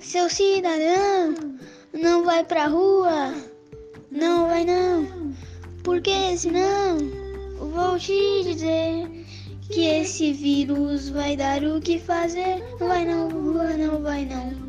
seu cidadão, não vai pra rua, não vai não, porque senão vou te dizer que esse vírus vai dar o que fazer. Não vai não, rua não vai não.